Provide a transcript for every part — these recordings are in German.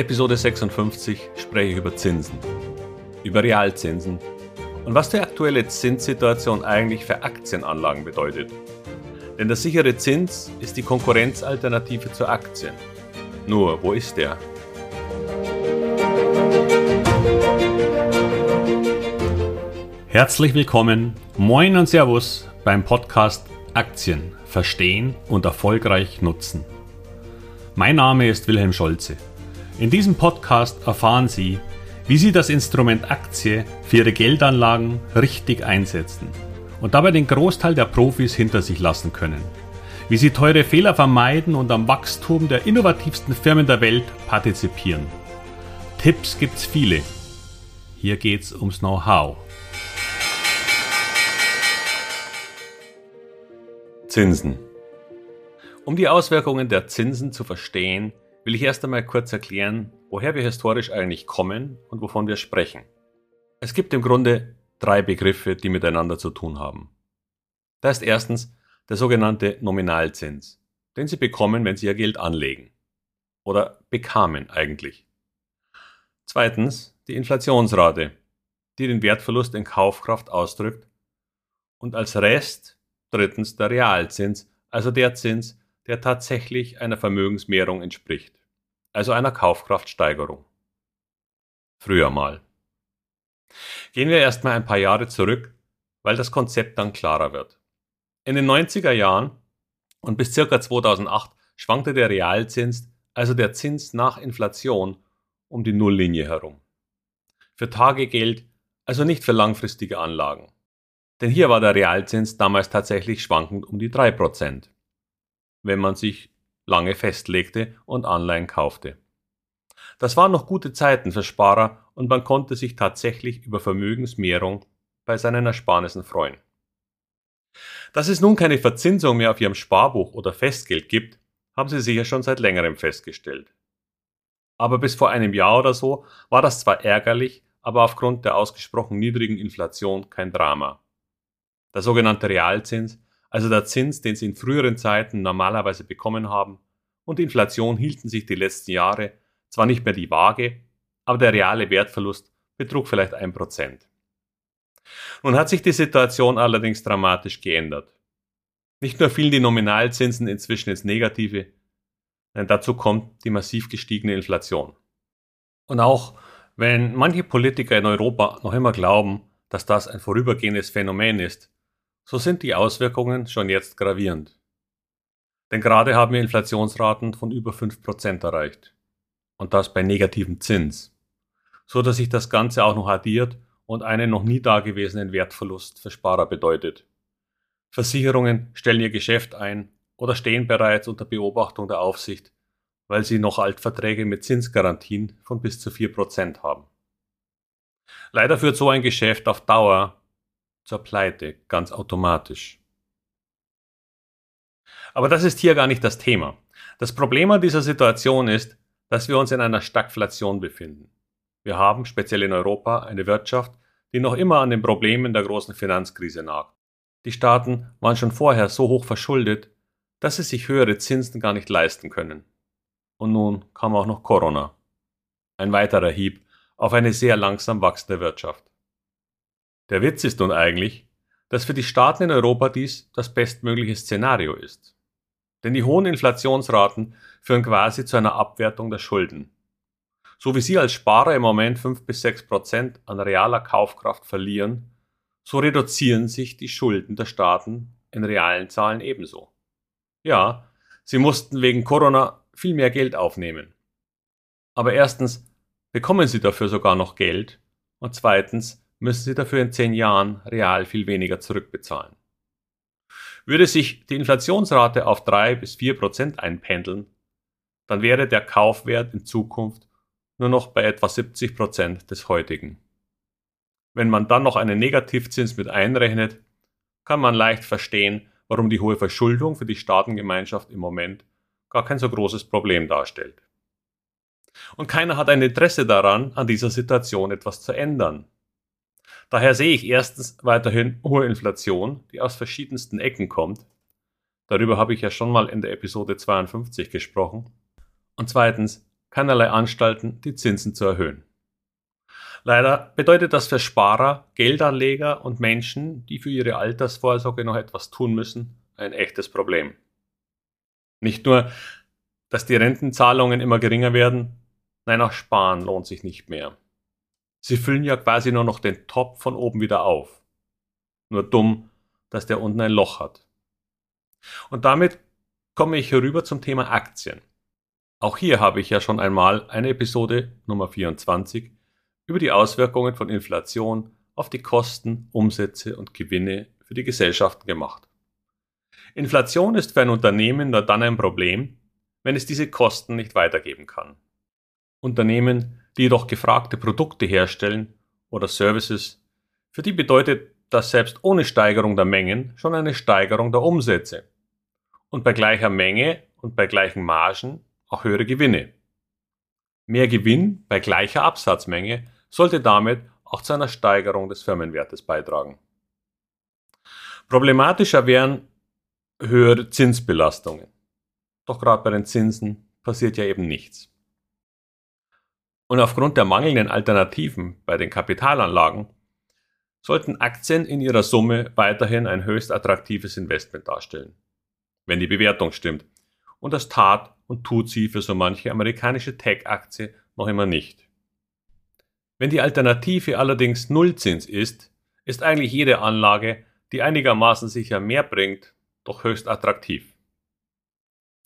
Episode 56 spreche ich über Zinsen, über Realzinsen und was die aktuelle Zinssituation eigentlich für Aktienanlagen bedeutet. Denn der sichere Zins ist die Konkurrenzalternative zur Aktien. Nur, wo ist der? Herzlich willkommen, moin und Servus beim Podcast Aktien verstehen und erfolgreich nutzen. Mein Name ist Wilhelm Scholze. In diesem Podcast erfahren Sie, wie Sie das Instrument Aktie für Ihre Geldanlagen richtig einsetzen und dabei den Großteil der Profis hinter sich lassen können. Wie Sie teure Fehler vermeiden und am Wachstum der innovativsten Firmen der Welt partizipieren. Tipps gibt's viele. Hier geht's ums Know-how. Zinsen. Um die Auswirkungen der Zinsen zu verstehen, will ich erst einmal kurz erklären, woher wir historisch eigentlich kommen und wovon wir sprechen. Es gibt im Grunde drei Begriffe, die miteinander zu tun haben. Da ist erstens der sogenannte Nominalzins, den Sie bekommen, wenn Sie Ihr Geld anlegen. Oder bekamen eigentlich. Zweitens die Inflationsrate, die den Wertverlust in Kaufkraft ausdrückt. Und als Rest drittens der Realzins, also der Zins, der tatsächlich einer Vermögensmehrung entspricht, also einer Kaufkraftsteigerung. Früher mal. Gehen wir erstmal ein paar Jahre zurück, weil das Konzept dann klarer wird. In den 90er Jahren und bis circa 2008 schwankte der Realzins, also der Zins nach Inflation, um die Nulllinie herum. Für Tagegeld, also nicht für langfristige Anlagen. Denn hier war der Realzins damals tatsächlich schwankend um die 3% wenn man sich lange festlegte und Anleihen kaufte. Das waren noch gute Zeiten für Sparer und man konnte sich tatsächlich über Vermögensmehrung bei seinen Ersparnissen freuen. Dass es nun keine Verzinsung mehr auf Ihrem Sparbuch oder Festgeld gibt, haben Sie sicher schon seit längerem festgestellt. Aber bis vor einem Jahr oder so war das zwar ärgerlich, aber aufgrund der ausgesprochen niedrigen Inflation kein Drama. Der sogenannte Realzins also der Zins, den sie in früheren Zeiten normalerweise bekommen haben, und Inflation hielten sich die letzten Jahre zwar nicht mehr die Waage, aber der reale Wertverlust betrug vielleicht ein Prozent. Nun hat sich die Situation allerdings dramatisch geändert. Nicht nur fielen die Nominalzinsen inzwischen ins Negative, denn dazu kommt die massiv gestiegene Inflation. Und auch wenn manche Politiker in Europa noch immer glauben, dass das ein vorübergehendes Phänomen ist, so sind die Auswirkungen schon jetzt gravierend. Denn gerade haben wir Inflationsraten von über 5% erreicht. Und das bei negativem Zins. So dass sich das Ganze auch noch addiert und einen noch nie dagewesenen Wertverlust für Sparer bedeutet. Versicherungen stellen ihr Geschäft ein oder stehen bereits unter Beobachtung der Aufsicht, weil sie noch Altverträge mit Zinsgarantien von bis zu 4% haben. Leider führt so ein Geschäft auf Dauer zur Pleite, ganz automatisch. Aber das ist hier gar nicht das Thema. Das Problem an dieser Situation ist, dass wir uns in einer Stagflation befinden. Wir haben, speziell in Europa, eine Wirtschaft, die noch immer an den Problemen der großen Finanzkrise nagt. Die Staaten waren schon vorher so hoch verschuldet, dass sie sich höhere Zinsen gar nicht leisten können. Und nun kam auch noch Corona. Ein weiterer Hieb auf eine sehr langsam wachsende Wirtschaft. Der Witz ist nun eigentlich, dass für die Staaten in Europa dies das bestmögliche Szenario ist. Denn die hohen Inflationsraten führen quasi zu einer Abwertung der Schulden. So wie Sie als Sparer im Moment 5 bis 6 Prozent an realer Kaufkraft verlieren, so reduzieren sich die Schulden der Staaten in realen Zahlen ebenso. Ja, sie mussten wegen Corona viel mehr Geld aufnehmen. Aber erstens bekommen sie dafür sogar noch Geld und zweitens müssen sie dafür in zehn Jahren real viel weniger zurückbezahlen. Würde sich die Inflationsrate auf drei bis vier Prozent einpendeln, dann wäre der Kaufwert in Zukunft nur noch bei etwa 70 Prozent des heutigen. Wenn man dann noch einen Negativzins mit einrechnet, kann man leicht verstehen, warum die hohe Verschuldung für die Staatengemeinschaft im Moment gar kein so großes Problem darstellt. Und keiner hat ein Interesse daran, an dieser Situation etwas zu ändern. Daher sehe ich erstens weiterhin hohe Inflation, die aus verschiedensten Ecken kommt. Darüber habe ich ja schon mal in der Episode 52 gesprochen. Und zweitens keinerlei Anstalten, die Zinsen zu erhöhen. Leider bedeutet das für Sparer, Geldanleger und Menschen, die für ihre Altersvorsorge noch etwas tun müssen, ein echtes Problem. Nicht nur, dass die Rentenzahlungen immer geringer werden, nein, auch Sparen lohnt sich nicht mehr. Sie füllen ja quasi nur noch den Topf von oben wieder auf. Nur dumm, dass der unten ein Loch hat. Und damit komme ich herüber zum Thema Aktien. Auch hier habe ich ja schon einmal eine Episode Nummer 24 über die Auswirkungen von Inflation auf die Kosten, Umsätze und Gewinne für die Gesellschaften gemacht. Inflation ist für ein Unternehmen nur dann ein Problem, wenn es diese Kosten nicht weitergeben kann. Unternehmen, die jedoch gefragte Produkte herstellen oder Services, für die bedeutet das selbst ohne Steigerung der Mengen schon eine Steigerung der Umsätze und bei gleicher Menge und bei gleichen Margen auch höhere Gewinne. Mehr Gewinn bei gleicher Absatzmenge sollte damit auch zu einer Steigerung des Firmenwertes beitragen. Problematischer wären höhere Zinsbelastungen. Doch gerade bei den Zinsen passiert ja eben nichts. Und aufgrund der mangelnden Alternativen bei den Kapitalanlagen sollten Aktien in ihrer Summe weiterhin ein höchst attraktives Investment darstellen, wenn die Bewertung stimmt. Und das tat und tut sie für so manche amerikanische Tech-Aktie noch immer nicht. Wenn die Alternative allerdings Nullzins ist, ist eigentlich jede Anlage, die einigermaßen sicher mehr bringt, doch höchst attraktiv.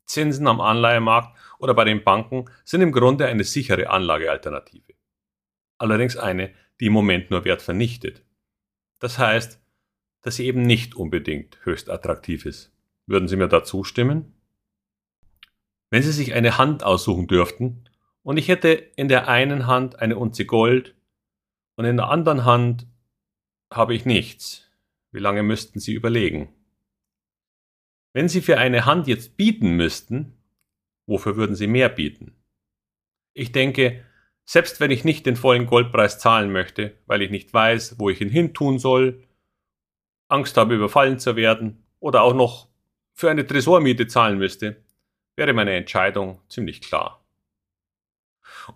Zinsen am Anleihemarkt oder bei den Banken sind im Grunde eine sichere Anlagealternative. Allerdings eine, die im Moment nur Wert vernichtet. Das heißt, dass sie eben nicht unbedingt höchst attraktiv ist. Würden Sie mir da zustimmen? Wenn Sie sich eine Hand aussuchen dürften und ich hätte in der einen Hand eine Unze Gold und in der anderen Hand habe ich nichts, wie lange müssten Sie überlegen? Wenn Sie für eine Hand jetzt bieten müssten, wofür würden Sie mehr bieten? Ich denke, selbst wenn ich nicht den vollen Goldpreis zahlen möchte, weil ich nicht weiß, wo ich ihn hin tun soll, Angst habe, überfallen zu werden oder auch noch für eine Tresormiete zahlen müsste, wäre meine Entscheidung ziemlich klar.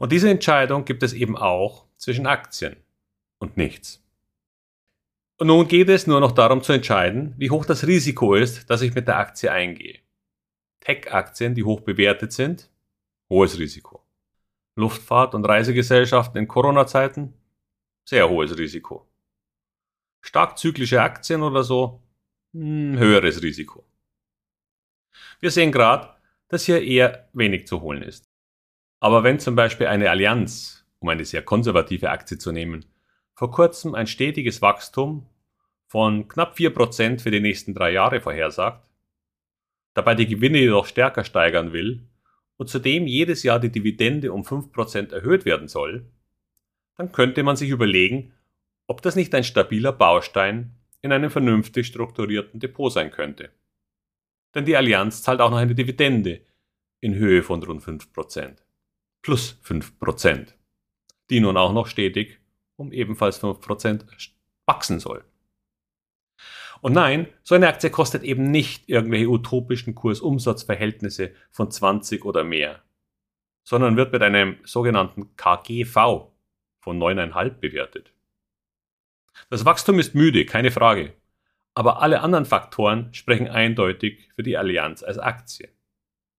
Und diese Entscheidung gibt es eben auch zwischen Aktien und nichts. Und nun geht es nur noch darum zu entscheiden, wie hoch das Risiko ist, dass ich mit der Aktie eingehe. Tech-Aktien, die hoch bewertet sind, hohes Risiko. Luftfahrt- und Reisegesellschaften in Corona-Zeiten? Sehr hohes Risiko. Stark zyklische Aktien oder so? Hm, höheres Risiko. Wir sehen gerade, dass hier eher wenig zu holen ist. Aber wenn zum Beispiel eine Allianz, um eine sehr konservative Aktie zu nehmen, vor kurzem ein stetiges Wachstum von knapp 4% für die nächsten drei Jahre vorhersagt, dabei die Gewinne jedoch stärker steigern will und zudem jedes Jahr die Dividende um 5% erhöht werden soll, dann könnte man sich überlegen, ob das nicht ein stabiler Baustein in einem vernünftig strukturierten Depot sein könnte. Denn die Allianz zahlt auch noch eine Dividende in Höhe von rund 5%. Plus 5%. Die nun auch noch stetig um ebenfalls 5% wachsen soll. Und nein, so eine Aktie kostet eben nicht irgendwelche utopischen Kursumsatzverhältnisse von 20 oder mehr, sondern wird mit einem sogenannten KGV von 9,5 bewertet. Das Wachstum ist müde, keine Frage, aber alle anderen Faktoren sprechen eindeutig für die Allianz als Aktie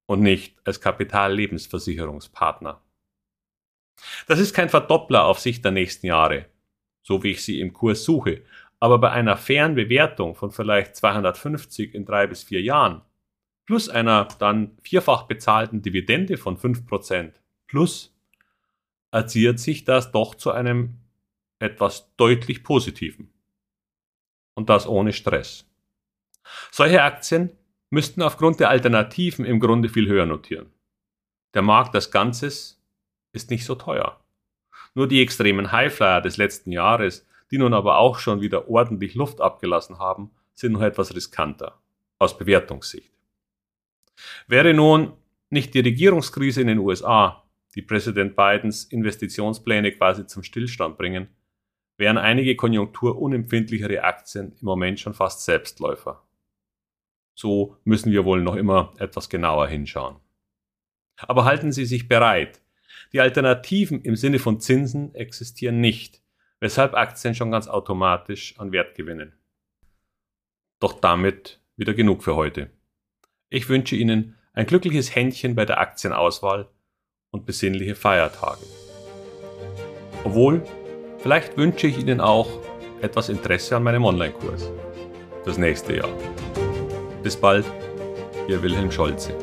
und nicht als Kapitallebensversicherungspartner. Das ist kein Verdoppler auf Sicht der nächsten Jahre, so wie ich sie im Kurs suche, aber bei einer fairen Bewertung von vielleicht 250 in drei bis vier Jahren plus einer dann vierfach bezahlten Dividende von 5% plus addiert sich das doch zu einem etwas deutlich positiven. Und das ohne Stress. Solche Aktien müssten aufgrund der Alternativen im Grunde viel höher notieren. Der Markt als Ganzes ist nicht so teuer. Nur die extremen Highflyer des letzten Jahres die nun aber auch schon wieder ordentlich Luft abgelassen haben, sind noch etwas riskanter aus Bewertungssicht. Wäre nun nicht die Regierungskrise in den USA, die Präsident Bidens Investitionspläne quasi zum Stillstand bringen, wären einige konjunkturunempfindlichere Aktien im Moment schon fast Selbstläufer. So müssen wir wohl noch immer etwas genauer hinschauen. Aber halten Sie sich bereit, Die Alternativen im Sinne von Zinsen existieren nicht, weshalb Aktien schon ganz automatisch an Wert gewinnen. Doch damit wieder genug für heute. Ich wünsche Ihnen ein glückliches Händchen bei der Aktienauswahl und besinnliche Feiertage. Obwohl, vielleicht wünsche ich Ihnen auch etwas Interesse an meinem Online-Kurs fürs nächste Jahr. Bis bald, Ihr Wilhelm Scholze.